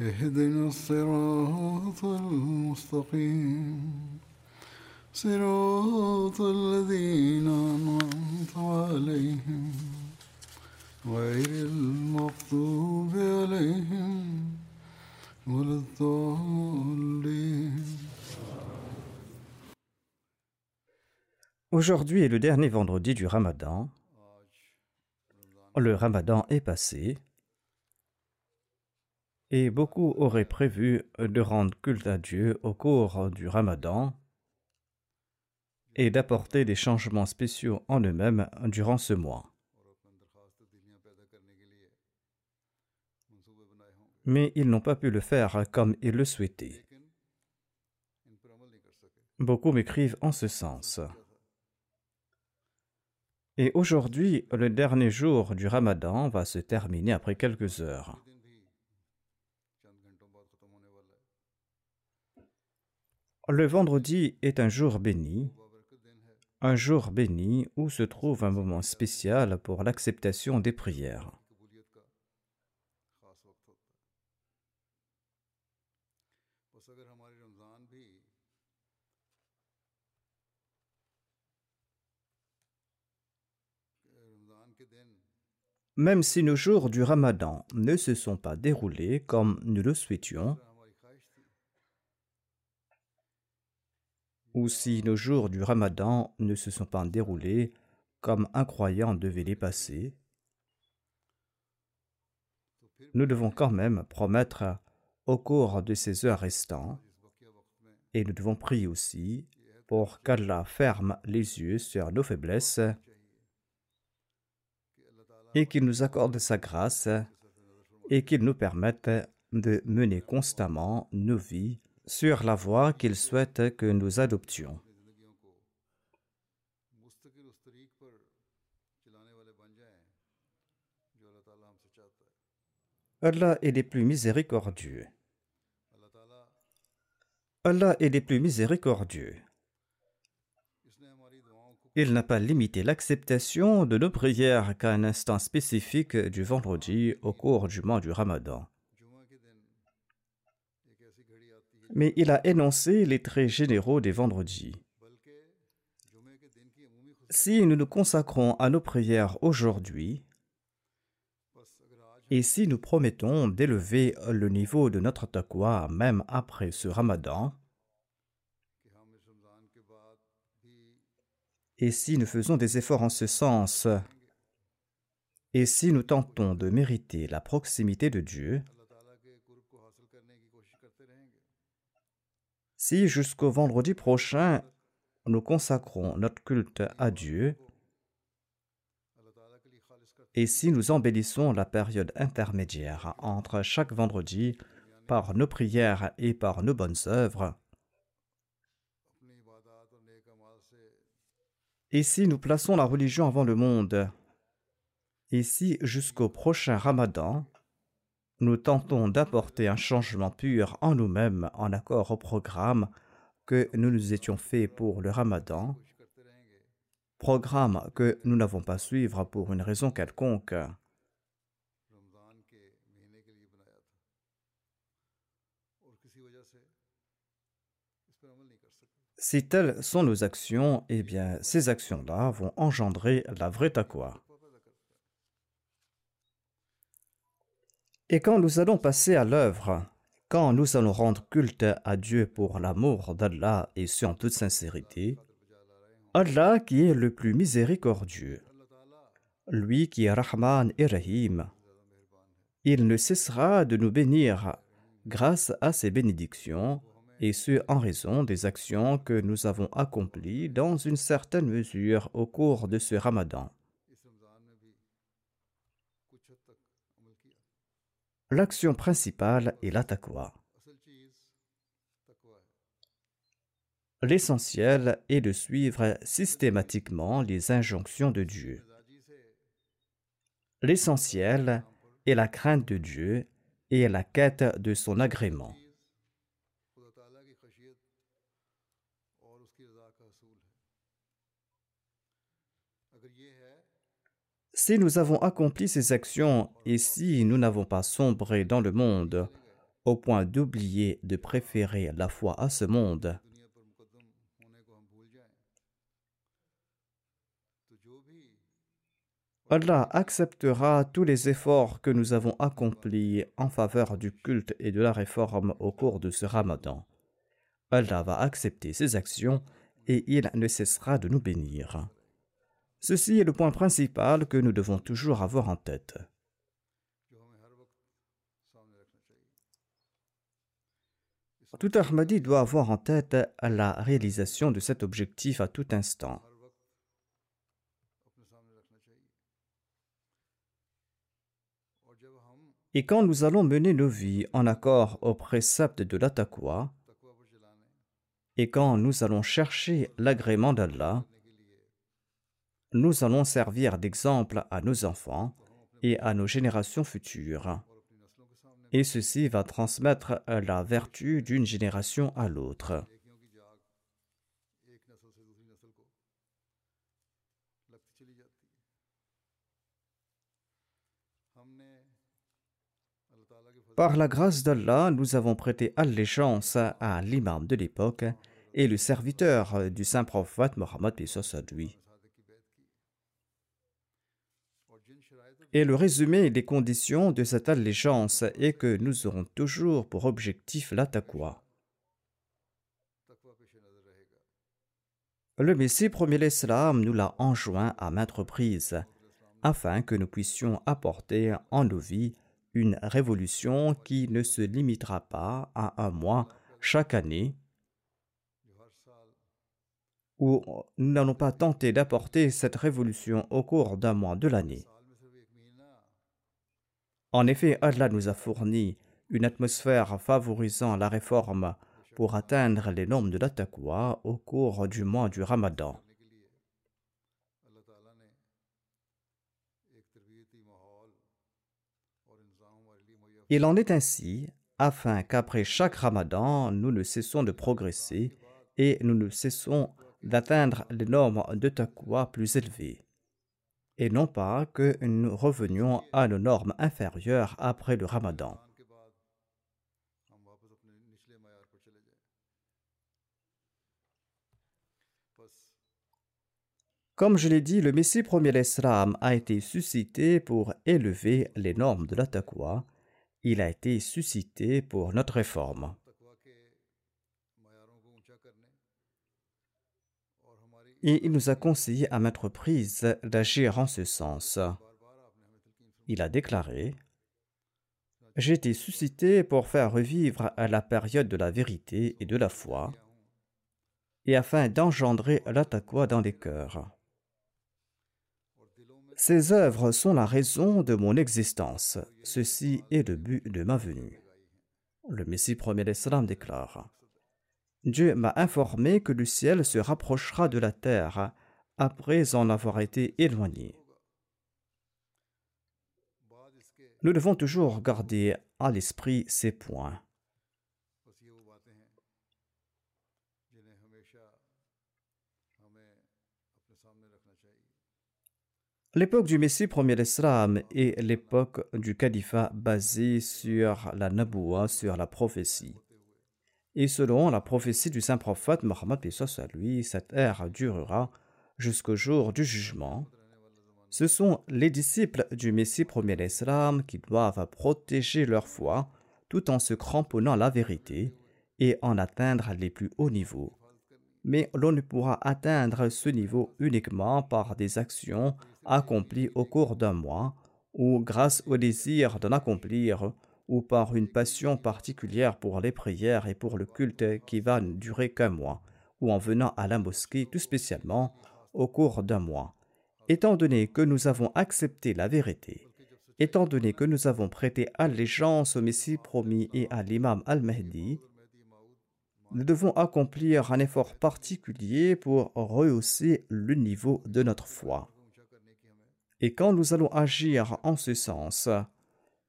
اهدنا الصراط المستقيم صراط الذين أنعمت عليهم غير المغضوب عليهم ولا الضالين Aujourd'hui est le dernier vendredi du Ramadan. Le Ramadan est passé et beaucoup auraient prévu de rendre culte à Dieu au cours du Ramadan et d'apporter des changements spéciaux en eux-mêmes durant ce mois. Mais ils n'ont pas pu le faire comme ils le souhaitaient. Beaucoup m'écrivent en ce sens. Et aujourd'hui, le dernier jour du Ramadan va se terminer après quelques heures. Le vendredi est un jour béni, un jour béni où se trouve un moment spécial pour l'acceptation des prières. Même si nos jours du Ramadan ne se sont pas déroulés comme nous le souhaitions, ou si nos jours du Ramadan ne se sont pas déroulés comme un croyant devait les passer, nous devons quand même promettre au cours de ces heures restantes, et nous devons prier aussi pour qu'Allah ferme les yeux sur nos faiblesses et qu'il nous accorde sa grâce et qu'il nous permette de mener constamment nos vies sur la voie qu'il souhaite que nous adoptions. Allah est des plus miséricordieux. Allah est des plus miséricordieux. Il n'a pas limité l'acceptation de nos prières qu'à un instant spécifique du vendredi au cours du mois du Ramadan. Mais il a énoncé les traits généraux des vendredis. Si nous nous consacrons à nos prières aujourd'hui, et si nous promettons d'élever le niveau de notre taqwa même après ce ramadan, et si nous faisons des efforts en ce sens, et si nous tentons de mériter la proximité de Dieu, si jusqu'au vendredi prochain nous consacrons notre culte à Dieu, et si nous embellissons la période intermédiaire entre chaque vendredi par nos prières et par nos bonnes œuvres, et si nous plaçons la religion avant le monde, et si jusqu'au prochain ramadan, nous tentons d'apporter un changement pur en nous-mêmes en accord au programme que nous nous étions fait pour le ramadan, programme que nous n'avons pas suivre pour une raison quelconque. Si telles sont nos actions, eh bien, ces actions-là vont engendrer la vraie taqwa. Et quand nous allons passer à l'œuvre, quand nous allons rendre culte à Dieu pour l'amour d'Allah et ce en toute sincérité, Allah qui est le plus miséricordieux, lui qui est Rahman et Rahim, il ne cessera de nous bénir grâce à ses bénédictions, et ce en raison des actions que nous avons accomplies dans une certaine mesure au cours de ce ramadan. L'action principale est la. L'essentiel est de suivre systématiquement les injonctions de Dieu. L'essentiel est la crainte de Dieu et la quête de son agrément. Si nous avons accompli ces actions et si nous n'avons pas sombré dans le monde au point d'oublier de préférer la foi à ce monde, Allah acceptera tous les efforts que nous avons accomplis en faveur du culte et de la réforme au cours de ce ramadan. Allah va accepter ces actions et il ne cessera de nous bénir. Ceci est le point principal que nous devons toujours avoir en tête. Tout Ahmadi doit avoir en tête la réalisation de cet objectif à tout instant. Et quand nous allons mener nos vies en accord aux préceptes de la et quand nous allons chercher l'agrément d'Allah, nous allons servir d'exemple à nos enfants et à nos générations futures. Et ceci va transmettre la vertu d'une génération à l'autre. Par la grâce d'Allah, nous avons prêté allégeance à l'imam de l'époque et le serviteur du saint prophète Mohammed lui. Et le résumé des conditions de cette allégeance est que nous aurons toujours pour objectif la Le Messie premier l'Islam nous l'a enjoint à maintes reprises, afin que nous puissions apporter en nos vies une révolution qui ne se limitera pas à un mois chaque année, où nous n'allons pas tenter d'apporter cette révolution au cours d'un mois de l'année. En effet, Allah nous a fourni une atmosphère favorisant la réforme pour atteindre les normes de la taqwa au cours du mois du Ramadan. Il en est ainsi afin qu'après chaque Ramadan, nous ne cessons de progresser et nous ne cessons d'atteindre les normes de taqwa plus élevées et non pas que nous revenions à nos normes inférieures après le ramadan. Comme je l'ai dit, le Messie premier l'Islam a été suscité pour élever les normes de la. Il a été suscité pour notre réforme. Et il nous a conseillé à maintes reprises d'agir en ce sens. Il a déclaré J'ai été suscité pour faire revivre la période de la vérité et de la foi, et afin d'engendrer la dans les cœurs. Ces œuvres sont la raison de mon existence. Ceci est le but de ma venue. Le Messie premier l'Islam déclare Dieu m'a informé que le ciel se rapprochera de la terre après en avoir été éloigné. Nous devons toujours garder à l'esprit ces points. L'époque du Messie premier l'Islam est l'époque du califat basé sur la naboua, sur la prophétie. Et selon la prophétie du saint prophète Mohammed à lui, cette ère durera jusqu'au jour du jugement. Ce sont les disciples du Messie premier d'Islam qui doivent protéger leur foi tout en se cramponnant la vérité et en atteindre les plus hauts niveaux. Mais l'on ne pourra atteindre ce niveau uniquement par des actions accomplies au cours d'un mois ou grâce au désir d'en accomplir ou par une passion particulière pour les prières et pour le culte qui va ne durer qu'un mois ou en venant à la mosquée tout spécialement au cours d'un mois. Étant donné que nous avons accepté la vérité, étant donné que nous avons prêté allégeance au Messie promis et à l'imam al-Mahdi, nous devons accomplir un effort particulier pour rehausser le niveau de notre foi. Et quand nous allons agir en ce sens,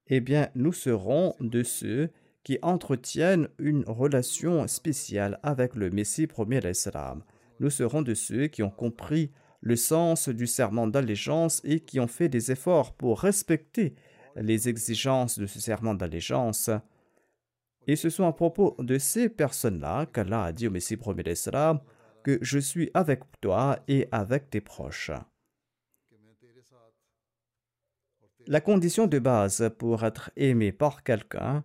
eh bien, nous serons de ceux qui entretiennent une relation spéciale avec le Messie premier d'Islam. Nous serons de ceux qui ont compris le sens du serment d'allégeance et qui ont fait des efforts pour respecter les exigences de ce serment d'allégeance. Et ce sont à propos de ces personnes-là qu'Allah a dit au Messie premier d'Islam que je suis avec toi et avec tes proches. La condition de base pour être aimé par quelqu'un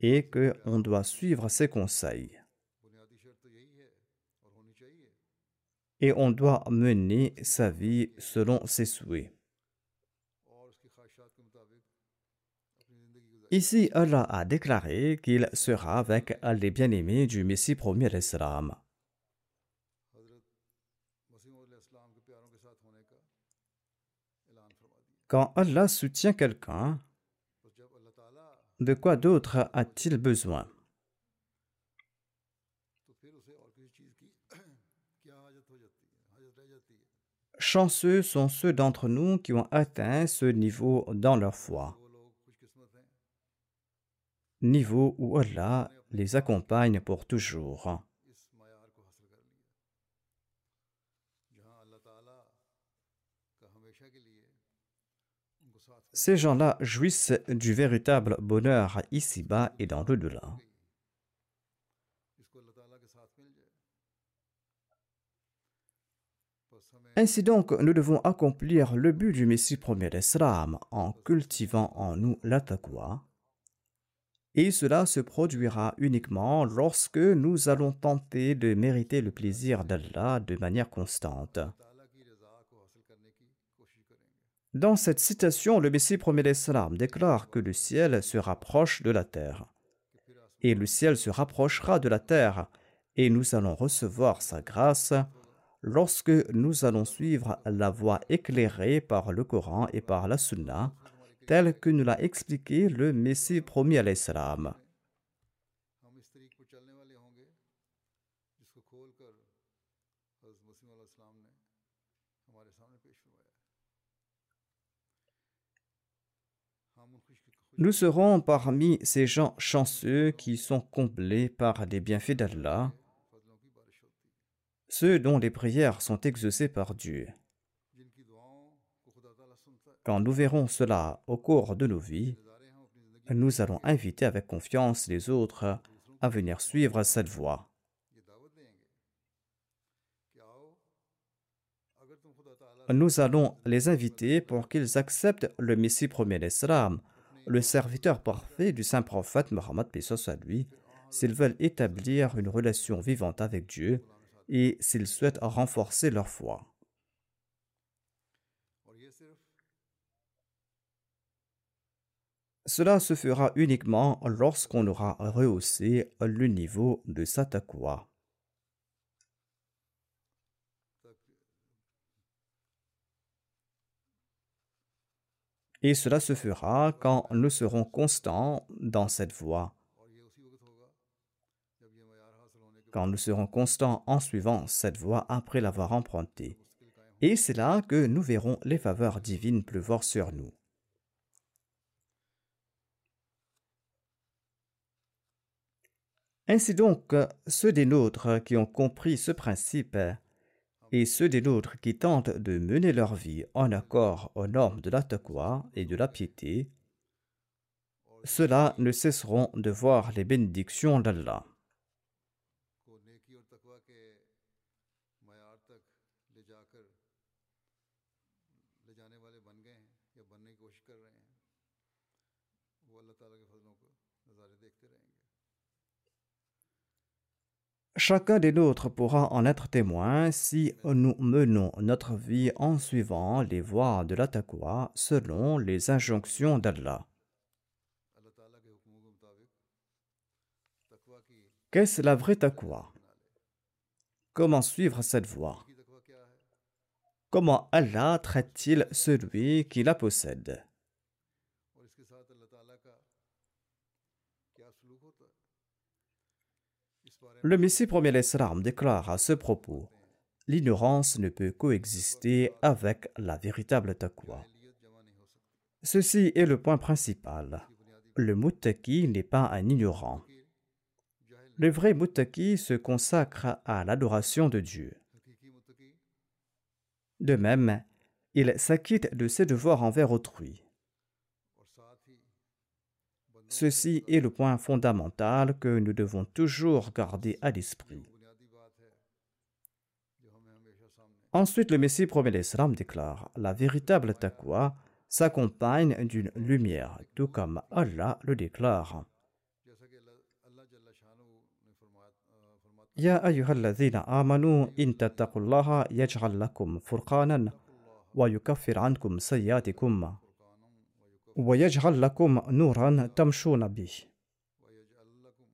est qu'on doit suivre ses conseils. et on doit mener sa vie selon ses souhaits. Ici, Allah a déclaré qu'il sera avec les bien-aimés du Messie premier l'Islam. Quand Allah soutient quelqu'un, de quoi d'autre a-t-il besoin? Chanceux sont ceux d'entre nous qui ont atteint ce niveau dans leur foi. Niveau où Allah les accompagne pour toujours. Ces gens-là jouissent du véritable bonheur ici-bas et dans l'au-delà. Ainsi donc, nous devons accomplir le but du Messie premier d'Islam en cultivant en nous la Et cela se produira uniquement lorsque nous allons tenter de mériter le plaisir d'Allah de manière constante. Dans cette citation, le Messie premier d'Islam déclare que le ciel se rapproche de la terre. Et le ciel se rapprochera de la terre, et nous allons recevoir sa grâce lorsque nous allons suivre la voie éclairée par le Coran et par la Sunna, telle que nous l'a expliqué le Messie promis à Nous serons parmi ces gens chanceux qui sont comblés par les bienfaits d'Allah ceux dont les prières sont exaucées par Dieu. Quand nous verrons cela au cours de nos vies, nous allons inviter avec confiance les autres à venir suivre cette voie. Nous allons les inviter pour qu'ils acceptent le Messie premier d'Islam, le serviteur parfait du saint prophète Mohammed à lui, s'ils veulent établir une relation vivante avec Dieu et s'ils souhaitent renforcer leur foi. Cela se fera uniquement lorsqu'on aura rehaussé le niveau de sa Et cela se fera quand nous serons constants dans cette voie quand nous serons constants en suivant cette voie après l'avoir empruntée. Et c'est là que nous verrons les faveurs divines pleuvoir sur nous. Ainsi donc, ceux des nôtres qui ont compris ce principe et ceux des nôtres qui tentent de mener leur vie en accord aux normes de la taqwa et de la piété, ceux-là ne cesseront de voir les bénédictions d'Allah. Chacun des nôtres pourra en être témoin si nous menons notre vie en suivant les voies de l'attaqua selon les injonctions d'Allah. Qu'est-ce la vraie taqwa? Comment suivre cette voie? Comment Allah traite-t-il celui qui la possède? Le Messie premier l'Islam déclare à ce propos L'ignorance ne peut coexister avec la véritable taqwa. Ceci est le point principal. Le muttaki n'est pas un ignorant. Le vrai muttaki se consacre à l'adoration de Dieu. De même, il s'acquitte de ses devoirs envers autrui. Ceci est le point fondamental que nous devons toujours garder à l'esprit. Ensuite, le Messie promet l'Islam déclare La véritable taqwa s'accompagne d'une lumière, tout comme Allah le déclare. يا أيها الذين آمنوا إن تتقوا الله يجعل ويجعل لكم نورا تمشون به ويجعل لكم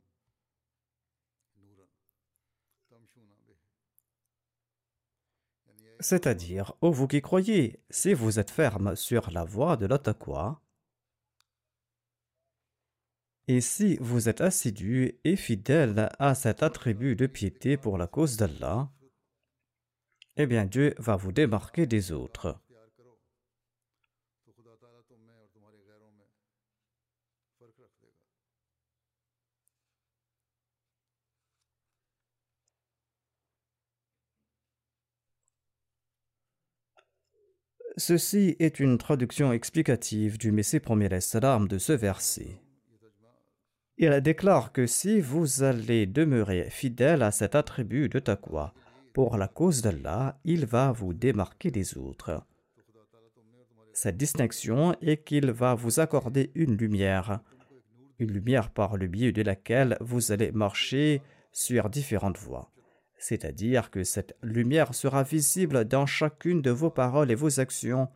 نورا تمشون به یعنی یہ C'est-à-dire, ô vous qui croyez, si vous êtes ferme sur la voie de la taqwa, et si vous êtes assidu et fidèle à cet attribut de piété pour la cause d'Allah, eh bien Dieu va vous démarquer des autres. Ceci est une traduction explicative du Messie premier salam de ce verset. Il déclare que si vous allez demeurer fidèle à cet attribut de taqwa, pour la cause d'Allah, il va vous démarquer des autres. Cette distinction est qu'il va vous accorder une lumière, une lumière par le biais de laquelle vous allez marcher sur différentes voies. C'est-à-dire que cette lumière sera visible dans chacune de vos paroles et vos actions.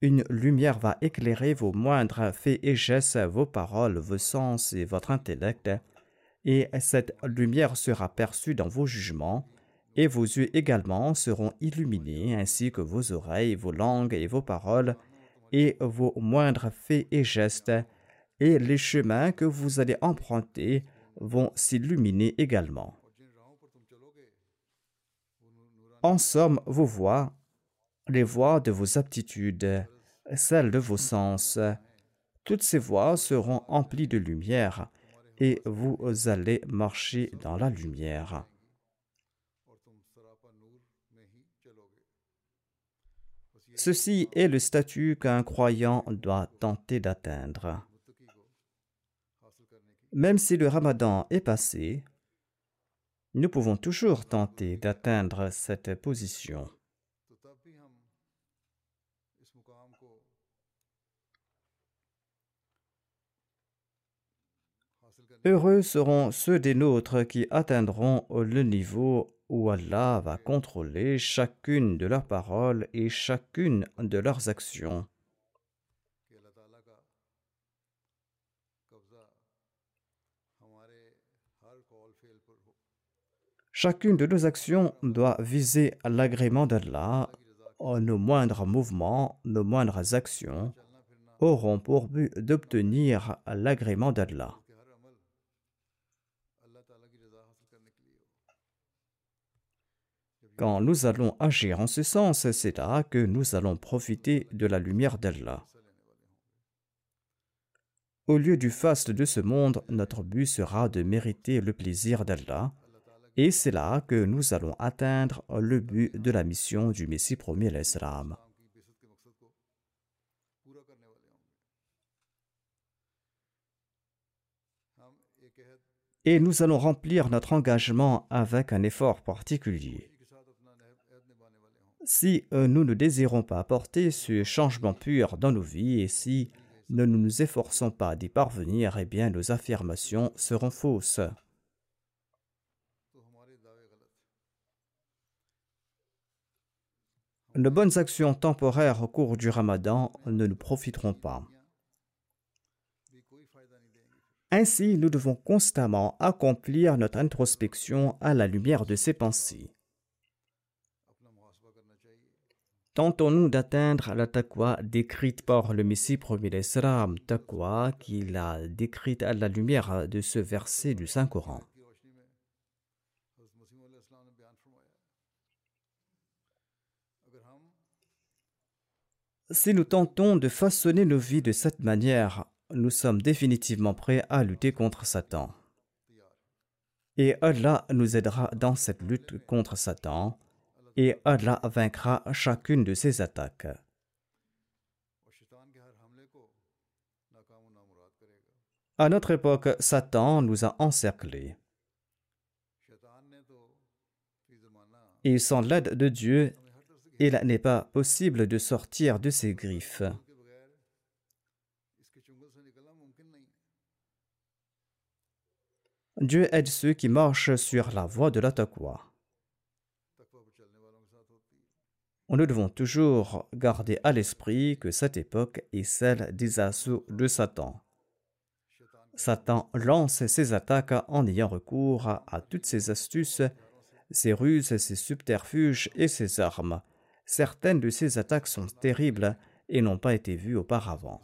Une lumière va éclairer vos moindres faits et gestes, vos paroles, vos sens et votre intellect. Et cette lumière sera perçue dans vos jugements, et vos yeux également seront illuminés, ainsi que vos oreilles, vos langues et vos paroles, et vos moindres faits et gestes, et les chemins que vous allez emprunter vont s'illuminer également en somme vos voix, les voix de vos aptitudes, celles de vos sens. Toutes ces voies seront emplies de lumière et vous allez marcher dans la lumière. Ceci est le statut qu'un croyant doit tenter d'atteindre. Même si le ramadan est passé, nous pouvons toujours tenter d'atteindre cette position. Heureux seront ceux des nôtres qui atteindront le niveau où Allah va contrôler chacune de leurs paroles et chacune de leurs actions. Chacune de nos actions doit viser l'agrément d'Allah. Oh, nos moindres mouvements, nos moindres actions auront pour but d'obtenir l'agrément d'Allah. Quand nous allons agir en ce sens, c'est là que nous allons profiter de la lumière d'Allah. Au lieu du faste de ce monde, notre but sera de mériter le plaisir d'Allah et c'est là que nous allons atteindre le but de la mission du Messie premier, l'Islam. Et nous allons remplir notre engagement avec un effort particulier. Si euh, nous ne désirons pas apporter ce changement pur dans nos vies et si nous ne nous efforçons pas d'y parvenir, eh bien nos affirmations seront fausses. de bonnes actions temporaires au cours du ramadan ne nous profiteront pas. Ainsi, nous devons constamment accomplir notre introspection à la lumière de ces pensées. Tentons-nous d'atteindre la taqwa décrite par le Messie premier Islam, taqwa qu'il a décrite à la lumière de ce verset du Saint-Coran. Si nous tentons de façonner nos vies de cette manière, nous sommes définitivement prêts à lutter contre Satan. Et Allah nous aidera dans cette lutte contre Satan, et Allah vaincra chacune de ses attaques. À notre époque, Satan nous a encerclés. Et sans l'aide de Dieu, il n'est pas possible de sortir de ses griffes. Dieu aide ceux qui marchent sur la voie de la. Nous devons toujours garder à l'esprit que cette époque est celle des assauts de Satan. Satan lance ses attaques en ayant recours à toutes ses astuces, ses ruses, ses subterfuges et ses armes certaines de ces attaques sont terribles et n'ont pas été vues auparavant.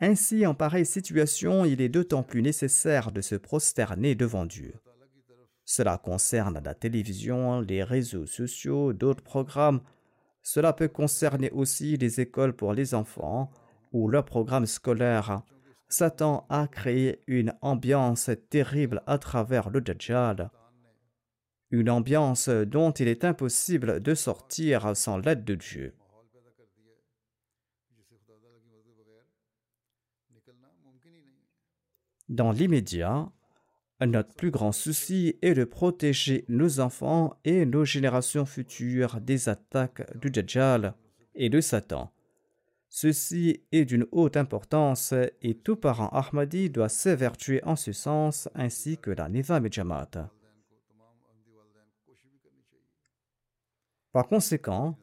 Ainsi, en pareille situation, il est d'autant plus nécessaire de se prosterner devant Dieu. Cela concerne la télévision, les réseaux sociaux, d'autres programmes. Cela peut concerner aussi les écoles pour les enfants ou leurs programmes scolaires. Satan a créé une ambiance terrible à travers le Dajjal une ambiance dont il est impossible de sortir sans l'aide de Dieu. Dans l'immédiat, notre plus grand souci est de protéger nos enfants et nos générations futures des attaques du Dajjal et de Satan. Ceci est d'une haute importance et tout parent Ahmadi doit s'évertuer en ce sens ainsi que la Nizam et Par conséquent,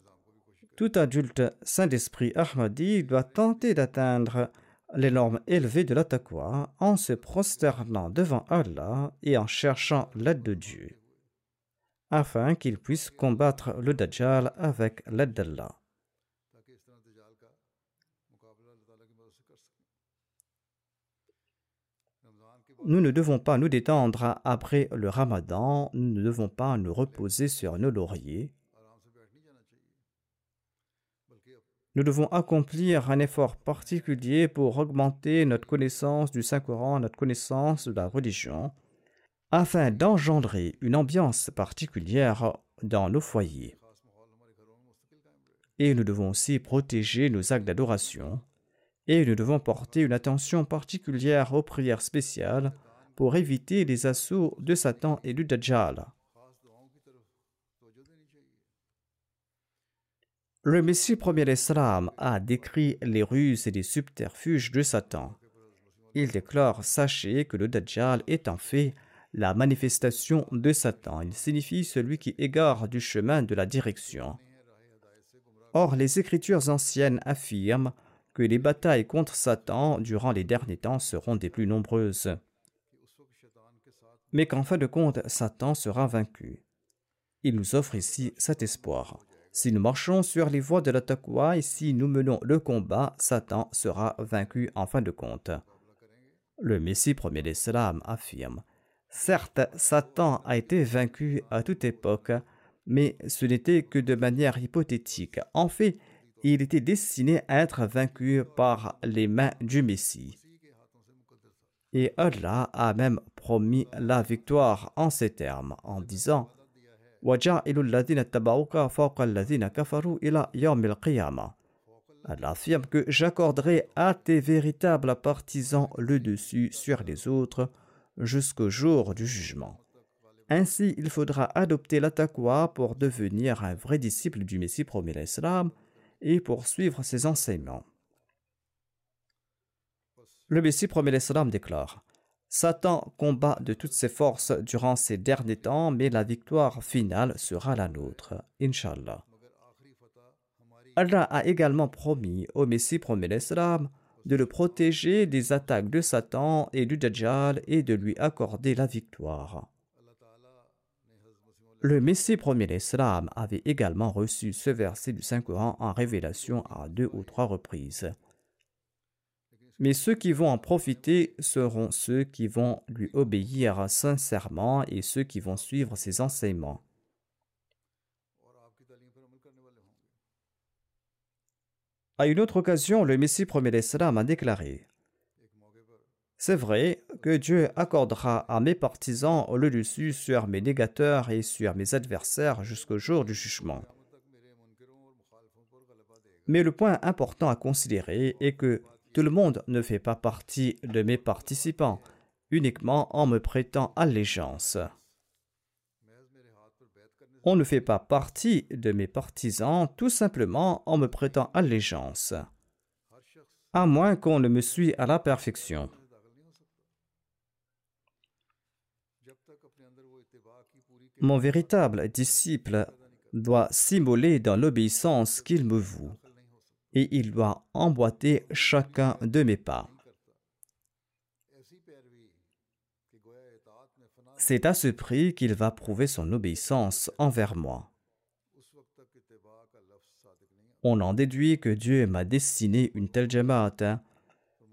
tout adulte saint d'esprit Ahmadi doit tenter d'atteindre les normes élevées de l'attaqua en se prosternant devant Allah et en cherchant l'aide de Dieu, afin qu'il puisse combattre le Dajjal avec l'aide d'Allah. Nous ne devons pas nous détendre après le ramadan, nous ne devons pas nous reposer sur nos lauriers, nous devons accomplir un effort particulier pour augmenter notre connaissance du Saint-Coran, notre connaissance de la religion, afin d'engendrer une ambiance particulière dans nos foyers. Et nous devons aussi protéger nos actes d'adoration, et nous devons porter une attention particulière aux prières spéciales pour éviter les assauts de Satan et du Dajjal. Le Messie premier l'Islam a décrit les ruses et les subterfuges de Satan. Il déclare Sachez que le Dajjal est en fait la manifestation de Satan. Il signifie celui qui égare du chemin de la direction. Or, les Écritures anciennes affirment que les batailles contre Satan durant les derniers temps seront des plus nombreuses, mais qu'en fin de compte, Satan sera vaincu. Il nous offre ici cet espoir. Si nous marchons sur les voies de la et si nous menons le combat, Satan sera vaincu en fin de compte. Le Messie premier d'Islam affirme Certes, Satan a été vaincu à toute époque, mais ce n'était que de manière hypothétique. En fait, il était destiné à être vaincu par les mains du Messie. Et Allah a même promis la victoire en ces termes, en disant وَجَعِلُ الَّذِينَ اتَّبَعُوكَ فَوْقَ الَّذِينَ كَفَرُوا إِلَى يَوْمِ الْقِيَامَةِ Allah affirme que j'accorderai à tes véritables partisans le dessus sur les autres jusqu'au jour du jugement. Ainsi, il faudra adopter la taqwa pour devenir un vrai disciple du Messie promis l'Islam et pour suivre ses enseignements. Le Messie premier l'Islam déclare Satan combat de toutes ses forces durant ces derniers temps, mais la victoire finale sera la nôtre, Inshallah. Allah a également promis au Messie premier l'Islam de le protéger des attaques de Satan et du Dajjal et de lui accorder la victoire. Le Messie premier l'Islam avait également reçu ce verset du Saint-Coran en révélation à deux ou trois reprises. Mais ceux qui vont en profiter seront ceux qui vont lui obéir sincèrement et ceux qui vont suivre ses enseignements. À une autre occasion, le Messie premier l'Islam a déclaré C'est vrai que Dieu accordera à mes partisans le dessus sur mes négateurs et sur mes adversaires jusqu'au jour du jugement. Mais le point important à considérer est que tout le monde ne fait pas partie de mes participants, uniquement en me prêtant allégeance. On ne fait pas partie de mes partisans tout simplement en me prêtant allégeance, à moins qu'on ne me suive à la perfection. Mon véritable disciple doit s'immoler dans l'obéissance qu'il me voue, et il doit emboîter chacun de mes pas. C'est à ce prix qu'il va prouver son obéissance envers moi. On en déduit que Dieu m'a destiné une telle jamaat, hein.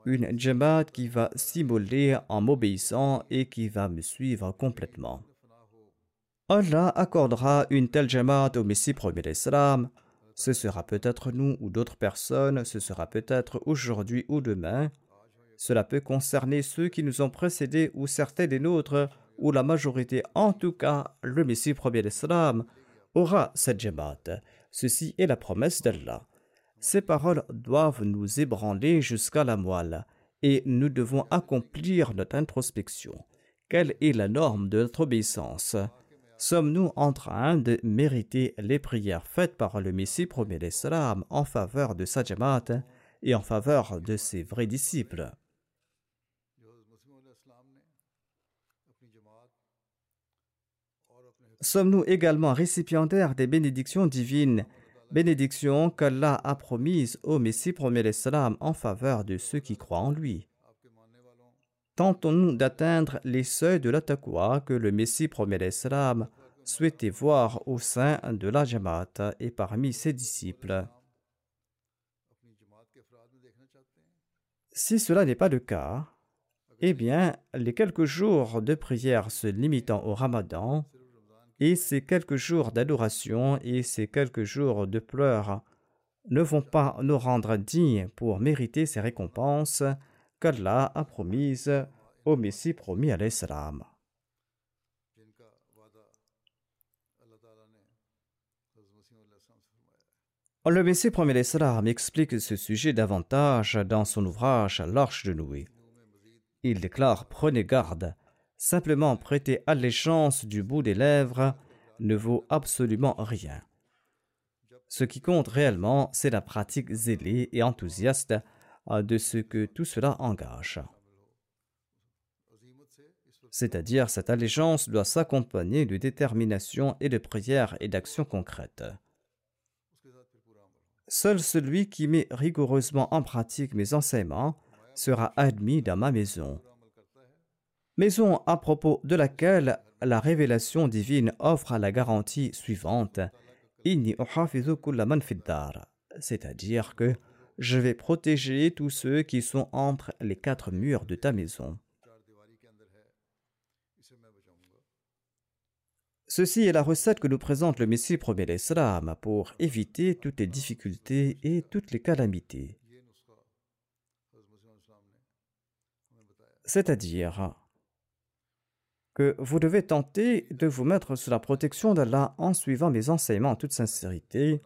une jamaat qui va s'immoler en m'obéissant et qui va me suivre complètement. Allah accordera une telle jamaat au Messie premier l'Islam. Ce sera peut-être nous ou d'autres personnes, ce sera peut-être aujourd'hui ou demain. Cela peut concerner ceux qui nous ont précédés ou certains des nôtres ou la majorité, en tout cas le Messie premier l'Islam, aura cette jamaat. Ceci est la promesse d'Allah. Ces paroles doivent nous ébranler jusqu'à la moelle et nous devons accomplir notre introspection. Quelle est la norme de notre obéissance? Sommes-nous en train de mériter les prières faites par le Messie premier l'Islam en faveur de sa jamaat et en faveur de ses vrais disciples? Sommes-nous également récipiendaires des bénédictions divines, bénédictions qu'Allah a promises au Messie premier l'Islam en faveur de ceux qui croient en lui? Tentons-nous d'atteindre les seuils de la que le Messie premier l'Islam souhaitait voir au sein de la Jamaat et parmi ses disciples. Si cela n'est pas le cas, eh bien, les quelques jours de prière se limitant au ramadan et ces quelques jours d'adoration et ces quelques jours de pleurs ne vont pas nous rendre dignes pour mériter ces récompenses qu'Allah a promises au Messie promis à l'Islam. Le Messie promis à l'Islam explique ce sujet davantage dans son ouvrage L'Arche de Noé. Il déclare Prenez garde Simplement prêter allégeance du bout des lèvres ne vaut absolument rien. Ce qui compte réellement, c'est la pratique zélée et enthousiaste de ce que tout cela engage. C'est-à-dire cette allégeance doit s'accompagner de détermination et de prière et d'actions concrètes. Seul celui qui met rigoureusement en pratique mes enseignements sera admis dans ma maison maison à propos de laquelle la révélation divine offre la garantie suivante c'est-à-dire que je vais protéger tous ceux qui sont entre les quatre murs de ta maison. Ceci est la recette que nous présente le Messie premier l'Islam pour éviter toutes les difficultés et toutes les calamités. C'est-à-dire, que vous devez tenter de vous mettre sous la protection d'Allah en suivant mes enseignements en toute sincérité.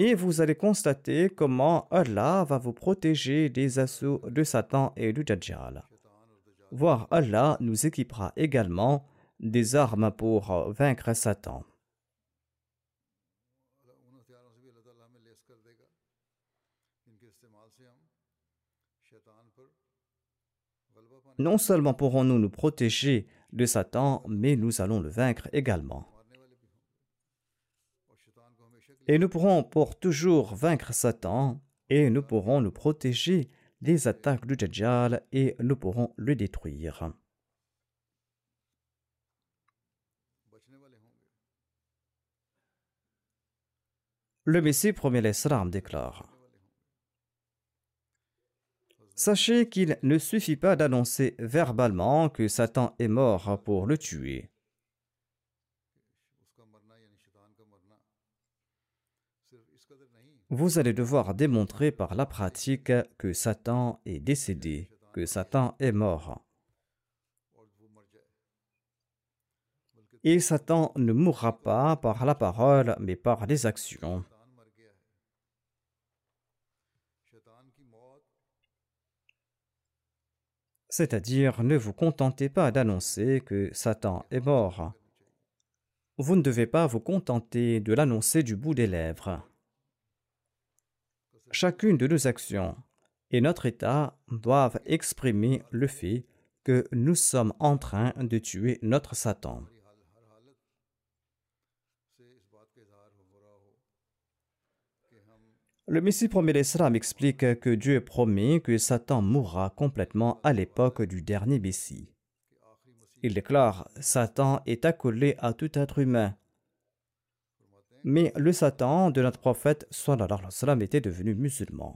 Et vous allez constater comment Allah va vous protéger des assauts de Satan et du Dajjal. Voire Allah nous équipera également des armes pour vaincre Satan. non seulement pourrons-nous nous protéger de Satan, mais nous allons le vaincre également. Et nous pourrons pour toujours vaincre Satan et nous pourrons nous protéger des attaques du Dajjal et nous pourrons le détruire. Le Messie premier l'Islam déclare Sachez qu'il ne suffit pas d'annoncer verbalement que Satan est mort pour le tuer. Vous allez devoir démontrer par la pratique que Satan est décédé, que Satan est mort. Et Satan ne mourra pas par la parole, mais par les actions. C'est-à-dire, ne vous contentez pas d'annoncer que Satan est mort. Vous ne devez pas vous contenter de l'annoncer du bout des lèvres. Chacune de nos actions et notre état doivent exprimer le fait que nous sommes en train de tuer notre Satan. Le Messie promet l'Islam explique que Dieu promet que Satan mourra complètement à l'époque du dernier Messie. Il déclare Satan est accolé à tout être humain. Mais le Satan de notre prophète sallam, était devenu musulman.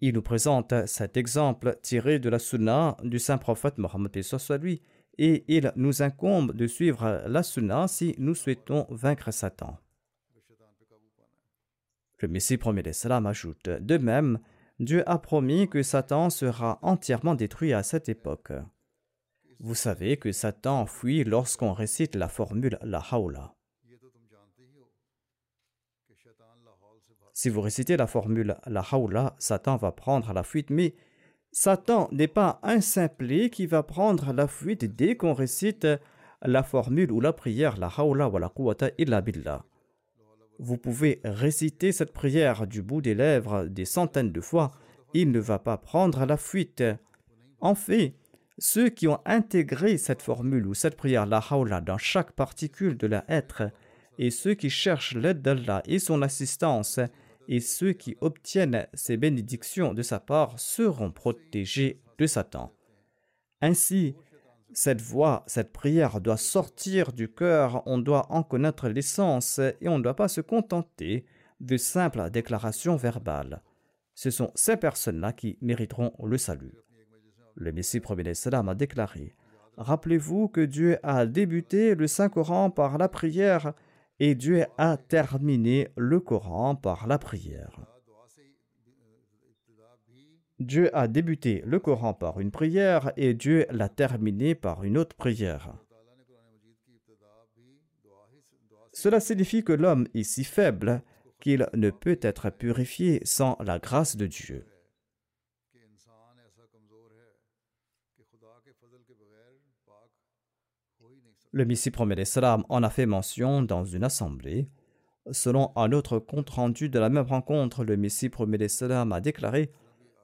Il nous présente cet exemple tiré de la sunna du saint prophète Mohammed lui et il nous incombe de suivre la sunna si nous souhaitons vaincre Satan. Le Messie premier salam ajoute De même, Dieu a promis que Satan sera entièrement détruit à cette époque. Vous savez que Satan fuit lorsqu'on récite la formule La Hawla. Si vous récitez la formule La Hawla, Satan va prendre la fuite, mais Satan n'est pas un simplet qui va prendre la fuite dès qu'on récite la formule ou la prière La Hawla wa la Quwwata illa billah vous pouvez réciter cette prière du bout des lèvres des centaines de fois, il ne va pas prendre la fuite. En fait, ceux qui ont intégré cette formule ou cette prière la haoula dans chaque particule de leur être, et ceux qui cherchent l'aide d'Allah et son assistance, et ceux qui obtiennent ces bénédictions de sa part seront protégés de Satan. Ainsi, cette voix, cette prière doit sortir du cœur, on doit en connaître l'essence et on ne doit pas se contenter de simples déclarations verbales. Ce sont ces personnes-là qui mériteront le salut. Le Messie premier salam a déclaré Rappelez-vous que Dieu a débuté le Saint-Coran par la prière et Dieu a terminé le Coran par la prière. Dieu a débuté le Coran par une prière et Dieu l'a terminé par une autre prière. Cela signifie que l'homme est si faible qu'il ne peut être purifié sans la grâce de Dieu. Le Messie promet en a fait mention dans une assemblée. Selon un autre compte-rendu de la même rencontre, le Messie promet a déclaré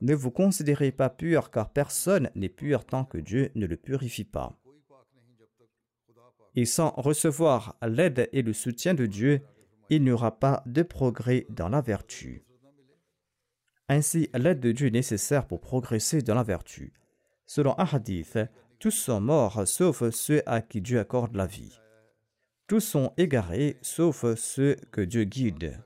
ne vous considérez pas pur car personne n'est pur tant que Dieu ne le purifie pas. Et sans recevoir l'aide et le soutien de Dieu, il n'y aura pas de progrès dans la vertu. Ainsi, l'aide de Dieu est nécessaire pour progresser dans la vertu. Selon un tous sont morts sauf ceux à qui Dieu accorde la vie. Tous sont égarés sauf ceux que Dieu guide.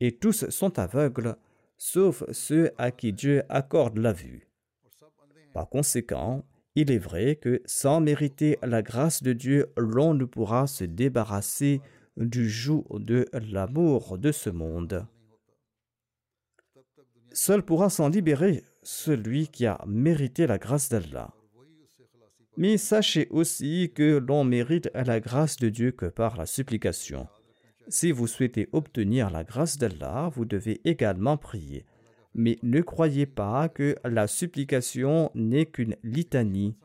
Et tous sont aveugles sauf ceux à qui Dieu accorde la vue. Par conséquent, il est vrai que sans mériter la grâce de Dieu, l'on ne pourra se débarrasser du joug de l'amour de ce monde. Seul pourra s'en libérer celui qui a mérité la grâce d'Allah. Mais sachez aussi que l'on mérite la grâce de Dieu que par la supplication. Si vous souhaitez obtenir la grâce d'Allah, vous devez également prier. Mais ne croyez pas que la supplication n'est qu'une litanie.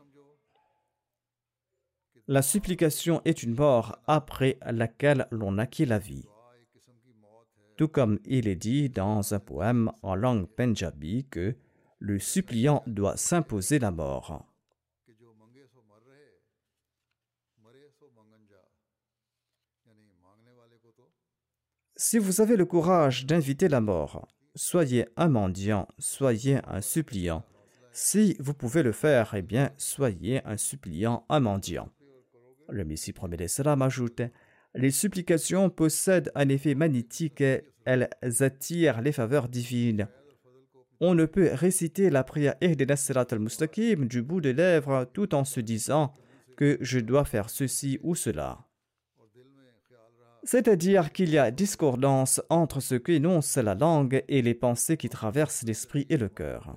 La supplication est une mort après laquelle l'on acquiert la vie. Tout comme il est dit dans un poème en langue punjabi que le suppliant doit s'imposer la mort. Si vous avez le courage d'inviter la mort, soyez un mendiant, soyez un suppliant. Si vous pouvez le faire, eh bien, soyez un suppliant, un mendiant. Le Messie promet l'Islam ajoute Les supplications possèdent un effet magnétique, elles attirent les faveurs divines. On ne peut réciter la prière Ihdina Sirat al-Mustaqim du bout des lèvres tout en se disant que je dois faire ceci ou cela. C'est-à-dire qu'il y a discordance entre ce qu'énonce la langue et les pensées qui traversent l'esprit et le cœur.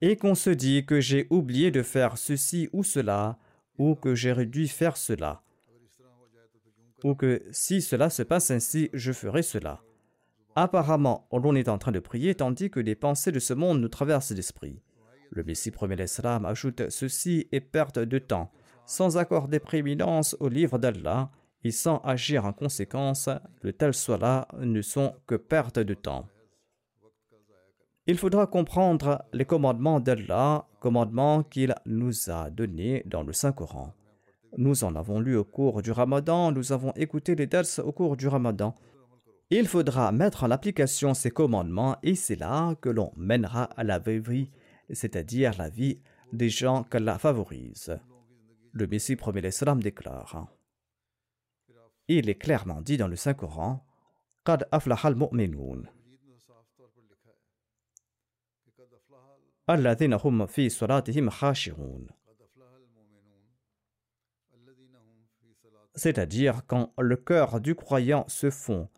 Et qu'on se dit que j'ai oublié de faire ceci ou cela, ou que j'ai dû faire cela, ou que si cela se passe ainsi, je ferai cela. Apparemment, l'on est en train de prier tandis que les pensées de ce monde nous traversent l'esprit. Le Messie premier l'Islam ajoute ceci est perte de temps, sans accorder prééminence au livre d'Allah et sans agir en conséquence, de tels soit-là ne sont que perte de temps. Il faudra comprendre les commandements d'Allah, commandements qu'il nous a donnés dans le Saint-Coran. Nous en avons lu au cours du Ramadan, nous avons écouté les dals au cours du Ramadan. Il faudra mettre en application ces commandements et c'est là que l'on mènera à la vie, c'est-à-dire la vie des gens qu'Allah favorise. Le Messie premier l'Islam déclare il est clairement dit dans le Saint-Coran Qad aflahal mu'minun. hum fi salatihim. C'est-à-dire quand le cœur du croyant se fond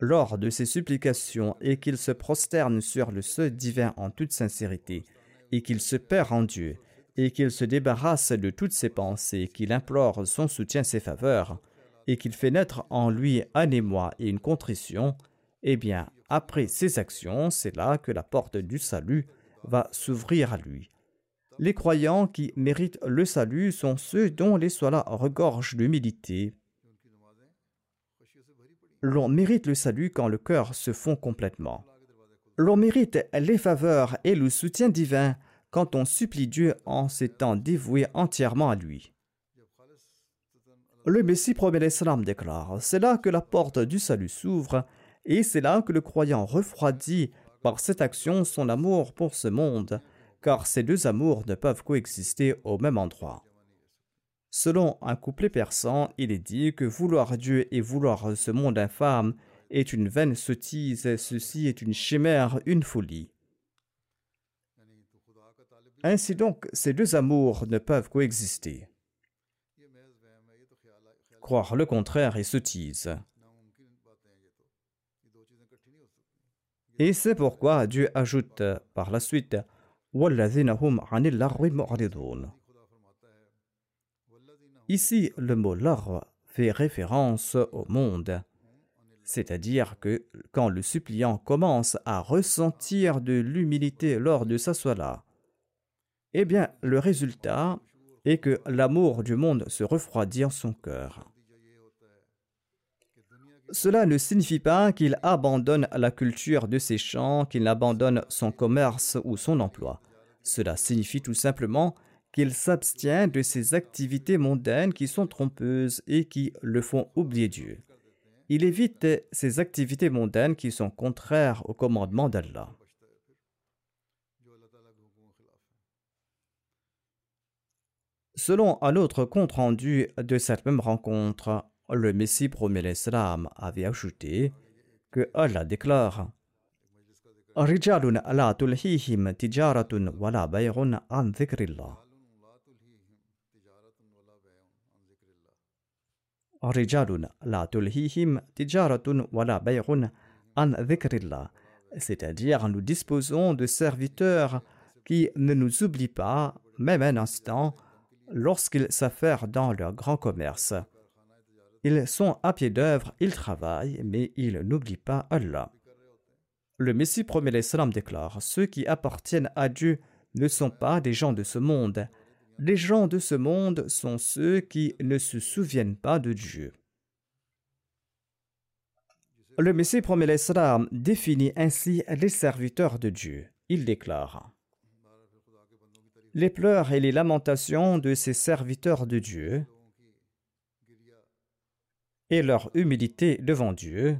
lors de ses supplications et qu'il se prosterne sur le seul divin en toute sincérité, et qu'il se perd en Dieu, et qu'il se débarrasse de toutes ses pensées, qu'il implore son soutien, ses faveurs, et qu'il fait naître en lui un émoi et une contrition, eh bien, après ces actions, c'est là que la porte du salut va s'ouvrir à lui. Les croyants qui méritent le salut sont ceux dont les solas regorgent d'humilité. L'on mérite le salut quand le cœur se fond complètement. L'on mérite les faveurs et le soutien divin quand on supplie Dieu en s'étant dévoué entièrement à lui. Le Messie promet l'Islam déclare C'est là que la porte du salut s'ouvre et c'est là que le croyant refroidit par cette action son amour pour ce monde, car ces deux amours ne peuvent coexister au même endroit. Selon un couplet persan, il est dit que vouloir Dieu et vouloir ce monde infâme est une vaine sottise, ceci est une chimère, une folie. Ainsi donc, ces deux amours ne peuvent coexister. Le contraire est sottise. Et c'est pourquoi Dieu ajoute par la suite Ici, le mot lar fait référence au monde, c'est-à-dire que quand le suppliant commence à ressentir de l'humilité lors de sa soie eh bien, le résultat est que l'amour du monde se refroidit en son cœur. Cela ne signifie pas qu'il abandonne la culture de ses champs, qu'il abandonne son commerce ou son emploi. Cela signifie tout simplement qu'il s'abstient de ces activités mondaines qui sont trompeuses et qui le font oublier Dieu. Il évite ces activités mondaines qui sont contraires au commandement d'Allah. Selon un autre compte-rendu de cette même rencontre, le Messie promet l'islam, avait ajouté que Allah déclare Rijalun la tulhihim tijaratun wala bayrun an zikrillah. Rijalun la tulhihim tijaratun wala bayrun an zikrillah. C'est-à-dire, nous disposons de serviteurs qui ne nous oublient pas, même un instant, lorsqu'ils s'affairent dans leur grand commerce ils sont à pied d'œuvre, ils travaillent, mais ils n'oublient pas Allah. Le Messie promet l'Islam déclare Ceux qui appartiennent à Dieu ne sont pas des gens de ce monde. Les gens de ce monde sont ceux qui ne se souviennent pas de Dieu. Le Messie promet l'Islam définit ainsi les serviteurs de Dieu. Il déclare les pleurs et les lamentations de ces serviteurs de Dieu et leur humilité devant Dieu,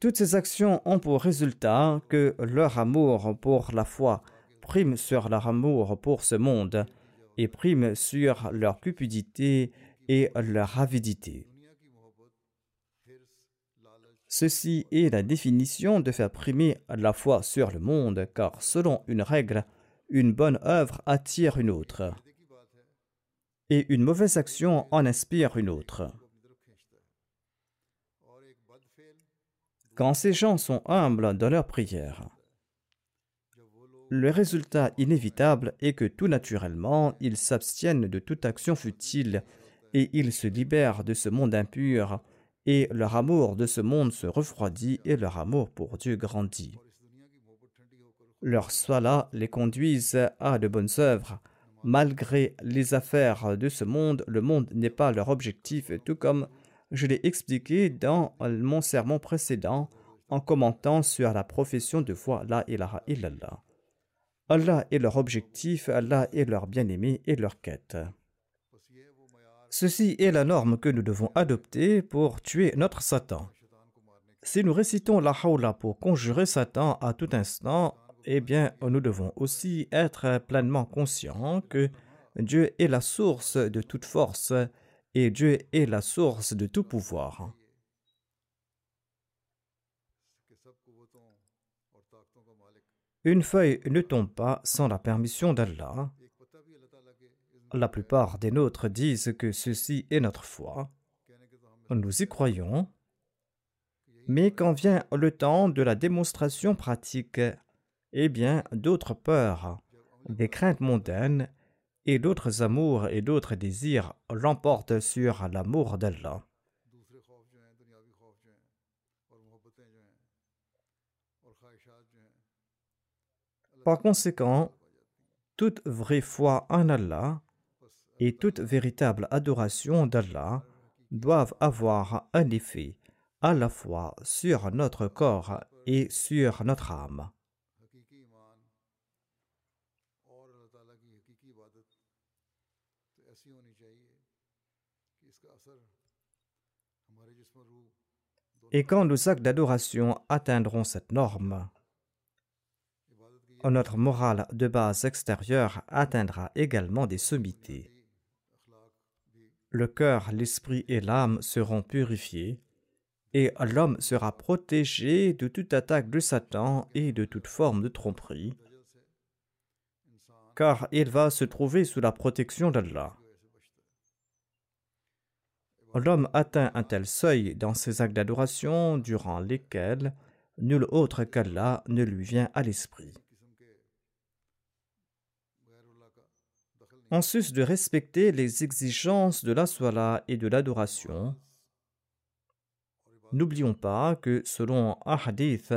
toutes ces actions ont pour résultat que leur amour pour la foi prime sur leur amour pour ce monde et prime sur leur cupidité et leur avidité. Ceci est la définition de faire primer la foi sur le monde, car selon une règle, une bonne œuvre attire une autre, et une mauvaise action en inspire une autre. Quand ces gens sont humbles dans leur prière, le résultat inévitable est que tout naturellement, ils s'abstiennent de toute action futile et ils se libèrent de ce monde impur et leur amour de ce monde se refroidit et leur amour pour Dieu grandit. Leurs soins les conduisent à de bonnes œuvres. Malgré les affaires de ce monde, le monde n'est pas leur objectif, tout comme je l'ai expliqué dans mon sermon précédent en commentant sur la profession de foi La ilaha illallah. Allah est leur objectif, Allah est leur bien-aimé et leur quête. Ceci est la norme que nous devons adopter pour tuer notre Satan. Si nous récitons la Hawla pour conjurer Satan à tout instant, eh bien, nous devons aussi être pleinement conscients que Dieu est la source de toute force et Dieu est la source de tout pouvoir. Une feuille ne tombe pas sans la permission d'Allah la plupart des nôtres disent que ceci est notre foi. Nous y croyons. Mais quand vient le temps de la démonstration pratique, eh bien, d'autres peurs, des craintes mondaines et d'autres amours et d'autres désirs l'emportent sur l'amour d'Allah. Par conséquent, toute vraie foi en Allah et toute véritable adoration d'Allah doivent avoir un effet à la fois sur notre corps et sur notre âme. Et quand nos actes d'adoration atteindront cette norme, notre morale de base extérieure atteindra également des sommités le cœur, l'esprit et l'âme seront purifiés, et l'homme sera protégé de toute attaque de Satan et de toute forme de tromperie, car il va se trouver sous la protection d'Allah. L'homme atteint un tel seuil dans ses actes d'adoration durant lesquels nul autre qu'Allah ne lui vient à l'esprit. en sus de respecter les exigences de la soila et de l'adoration. N'oublions pas que selon un hadith,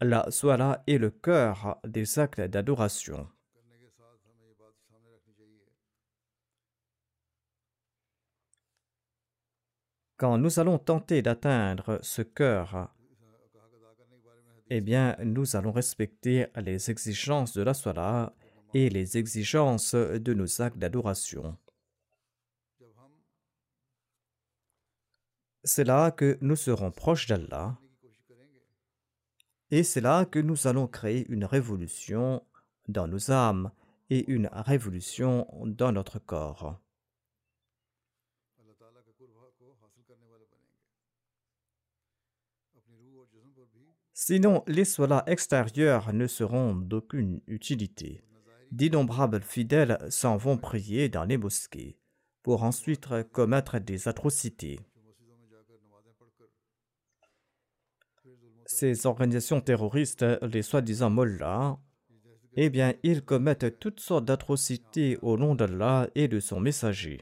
la soila est le cœur des actes d'adoration. Quand nous allons tenter d'atteindre ce cœur, eh bien, nous allons respecter les exigences de la soila et les exigences de nos actes d'adoration. C'est là que nous serons proches d'Allah et c'est là que nous allons créer une révolution dans nos âmes et une révolution dans notre corps. Sinon, les solas extérieurs ne seront d'aucune utilité d'innombrables fidèles s'en vont prier dans les mosquées pour ensuite commettre des atrocités. Ces organisations terroristes, les soi-disant mollahs, eh bien, ils commettent toutes sortes d'atrocités au nom d'Allah et de son messager.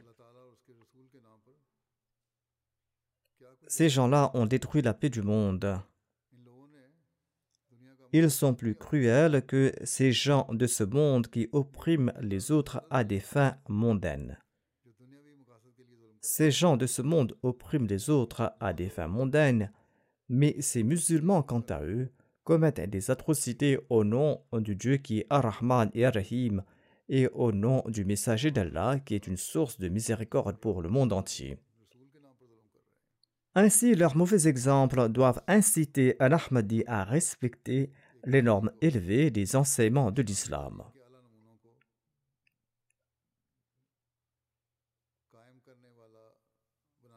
Ces gens-là ont détruit la paix du monde. Ils sont plus cruels que ces gens de ce monde qui oppriment les autres à des fins mondaines. Ces gens de ce monde oppriment les autres à des fins mondaines, mais ces musulmans, quant à eux, commettent des atrocités au nom du Dieu qui est Ar-Rahman et Ar-Rahim et au nom du messager d'Allah qui est une source de miséricorde pour le monde entier. Ainsi, leurs mauvais exemples doivent inciter Al-Ahmadi à respecter les normes élevées des enseignements de l'islam.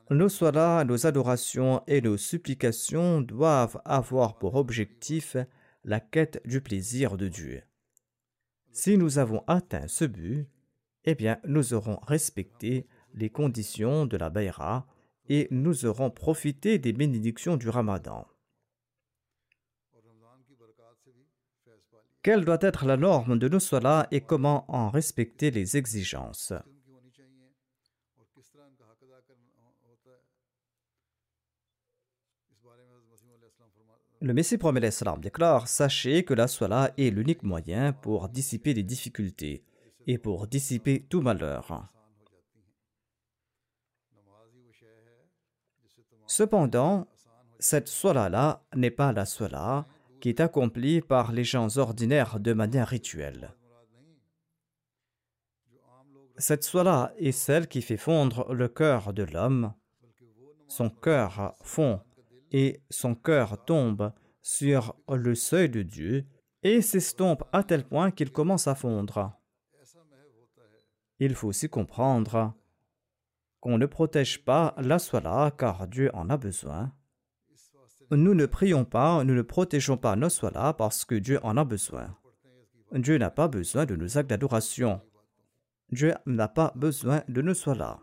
Nos solas, nos adorations et nos supplications doivent avoir pour objectif la quête du plaisir de Dieu. Si nous avons atteint ce but, eh bien, nous aurons respecté les conditions de la Bayra et nous aurons profité des bénédictions du Ramadan. Quelle doit être la norme de nos solas et comment en respecter les exigences Le Messie promet l'Islam déclare Sachez que la Salah est l'unique moyen pour dissiper les difficultés et pour dissiper tout malheur. Cependant, cette Salah-là n'est pas la Salah qui est accomplie par les gens ordinaires de manière rituelle. Cette Salah est celle qui fait fondre le cœur de l'homme. Son cœur fond et son cœur tombe sur le seuil de Dieu et s'estompe à tel point qu'il commence à fondre. Il faut aussi comprendre qu'on ne protège pas la soie car Dieu en a besoin. Nous ne prions pas, nous ne protégeons pas nos soie parce que Dieu en a besoin. Dieu n'a pas besoin de nos actes d'adoration. Dieu n'a pas besoin de nos soie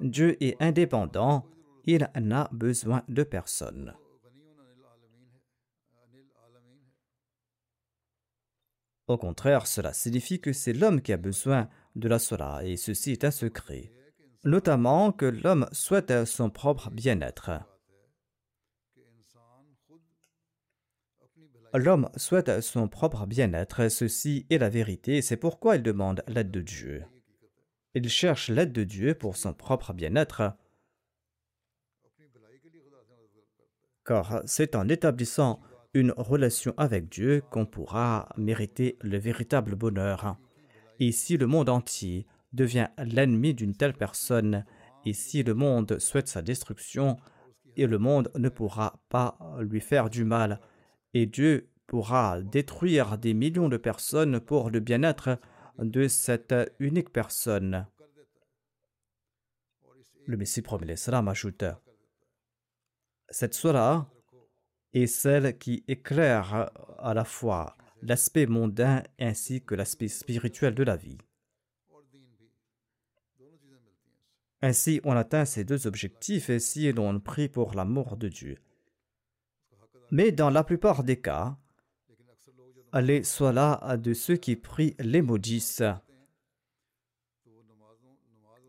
Dieu est indépendant il n'a besoin de personne. Au contraire, cela signifie que c'est l'homme qui a besoin de la sola, et ceci est un secret. Notamment que l'homme souhaite son propre bien-être. L'homme souhaite son propre bien-être, ceci est la vérité, c'est pourquoi il demande l'aide de Dieu. Il cherche l'aide de Dieu pour son propre bien-être, car c'est en établissant une relation avec Dieu qu'on pourra mériter le véritable bonheur. Et si le monde entier devient l'ennemi d'une telle personne, et si le monde souhaite sa destruction, et le monde ne pourra pas lui faire du mal, et Dieu pourra détruire des millions de personnes pour le bien-être de cette unique personne. Le Messie promet l'Islam ajoute cette surah est celle qui éclaire à la fois l'aspect mondain ainsi que l'aspect spirituel de la vie. Ainsi, on atteint ces deux objectifs et si l'on prie pour l'amour de Dieu. Mais dans la plupart des cas, les solas de ceux qui prient les maudissent.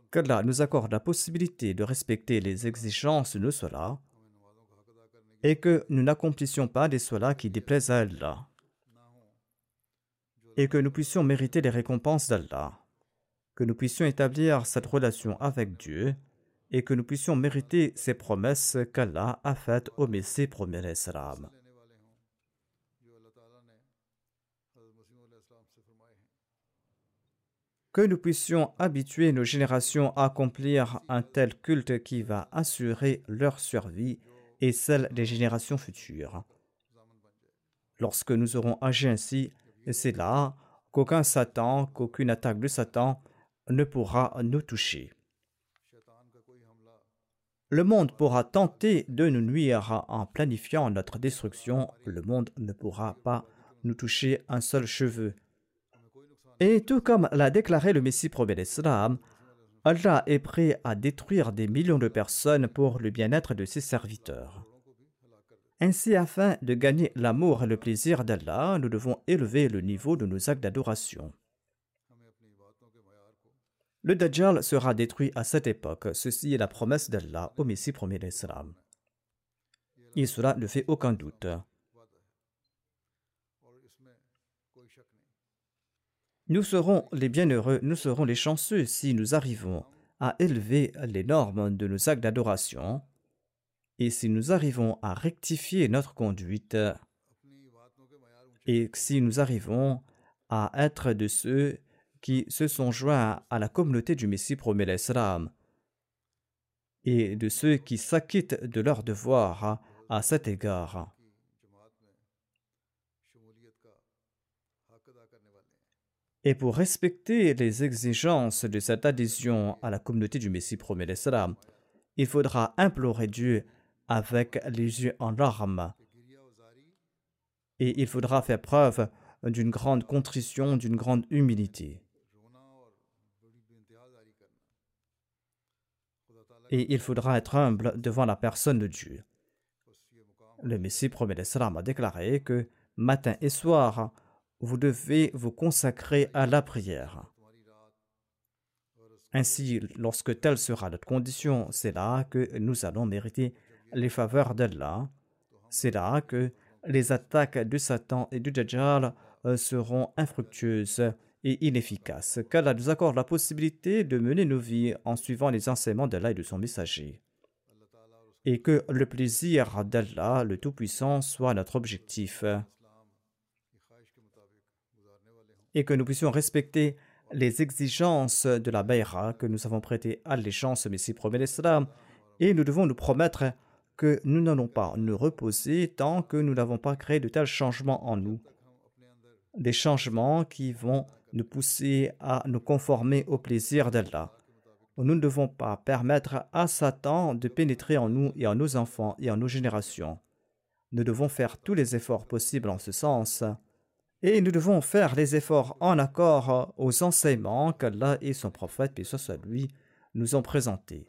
Qu'Allah nous accorde la possibilité de respecter les exigences de solas et que nous n'accomplissions pas des solas qui déplaisent à Allah, et que nous puissions mériter les récompenses d'Allah, que nous puissions établir cette relation avec Dieu, et que nous puissions mériter ces promesses qu'Allah a faites au Messie premier l'Islam. Que nous puissions habituer nos générations à accomplir un tel culte qui va assurer leur survie et celle des générations futures. Lorsque nous aurons agi ainsi, c'est là qu'aucun Satan, qu'aucune attaque de Satan ne pourra nous toucher. Le monde pourra tenter de nous nuire en planifiant notre destruction. Le monde ne pourra pas nous toucher un seul cheveu. Et tout comme l'a déclaré le Messie promet l'Islam, Allah est prêt à détruire des millions de personnes pour le bien-être de ses serviteurs. Ainsi, afin de gagner l'amour et le plaisir d'Allah, nous devons élever le niveau de nos actes d'adoration. Le Dajjal sera détruit à cette époque. Ceci est la promesse d'Allah au Messie premier d'Islam. Et cela ne fait aucun doute. Nous serons les bienheureux, nous serons les chanceux si nous arrivons à élever les normes de nos actes d'adoration Et si nous arrivons à rectifier notre conduite, et si nous arrivons à être de ceux qui se sont joints à la communauté du Messie promet l'Islam, et de ceux qui s'acquittent de leur devoir à cet égard. Et pour respecter les exigences de cette adhésion à la communauté du Messie promet l'Islam, il faudra implorer Dieu avec les yeux en larmes. Et il faudra faire preuve d'une grande contrition, d'une grande humilité. Et il faudra être humble devant la personne de Dieu. Le Messie promet l'Islam a déclaré que matin et soir, vous devez vous consacrer à la prière. Ainsi, lorsque telle sera notre condition, c'est là que nous allons mériter les faveurs d'Allah. C'est là que les attaques de Satan et du Dajjal euh, seront infructueuses et inefficaces, qu'Allah nous accorde la possibilité de mener nos vies en suivant les enseignements d'Allah et de son messager. Et que le plaisir d'Allah, le Tout-Puissant, soit notre objectif. Et que nous puissions respecter les exigences de la Bayra que nous avons prêté allégeance, Messie promet l'Islam, et nous devons nous promettre que nous n'allons pas nous reposer tant que nous n'avons pas créé de tels changements en nous, des changements qui vont nous pousser à nous conformer au plaisir d'Allah. Nous ne devons pas permettre à Satan de pénétrer en nous et en nos enfants et en nos générations. Nous devons faire tous les efforts possibles en ce sens et nous devons faire les efforts en accord aux enseignements qu'Allah et son prophète, puis soit lui, nous ont présentés.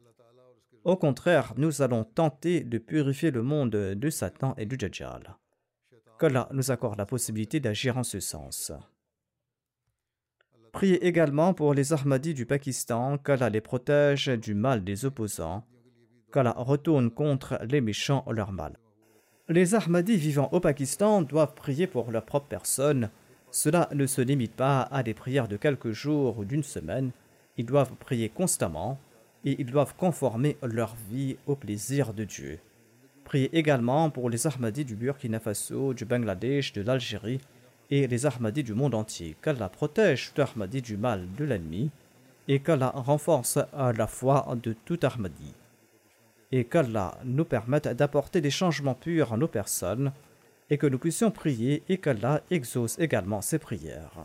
Au contraire, nous allons tenter de purifier le monde de Satan et du Dajjal. Qu'Allah nous accorde la possibilité d'agir en ce sens. Priez également pour les Ahmadis du Pakistan, qu'Allah les protège du mal des opposants, qu'Allah retourne contre les méchants leur mal. Les Ahmadis vivant au Pakistan doivent prier pour leur propre personne. Cela ne se limite pas à des prières de quelques jours ou d'une semaine. Ils doivent prier constamment et ils doivent conformer leur vie au plaisir de Dieu. Priez également pour les Ahmadis du Burkina Faso, du Bangladesh, de l'Algérie et les Ahmadis du monde entier. Qu'Allah protège tout Ahmadi du mal de l'ennemi et qu'Allah renforce la foi de tout Ahmadi et qu'Allah nous permette d'apporter des changements purs à nos personnes et que nous puissions prier et qu'Allah exauce également ces prières.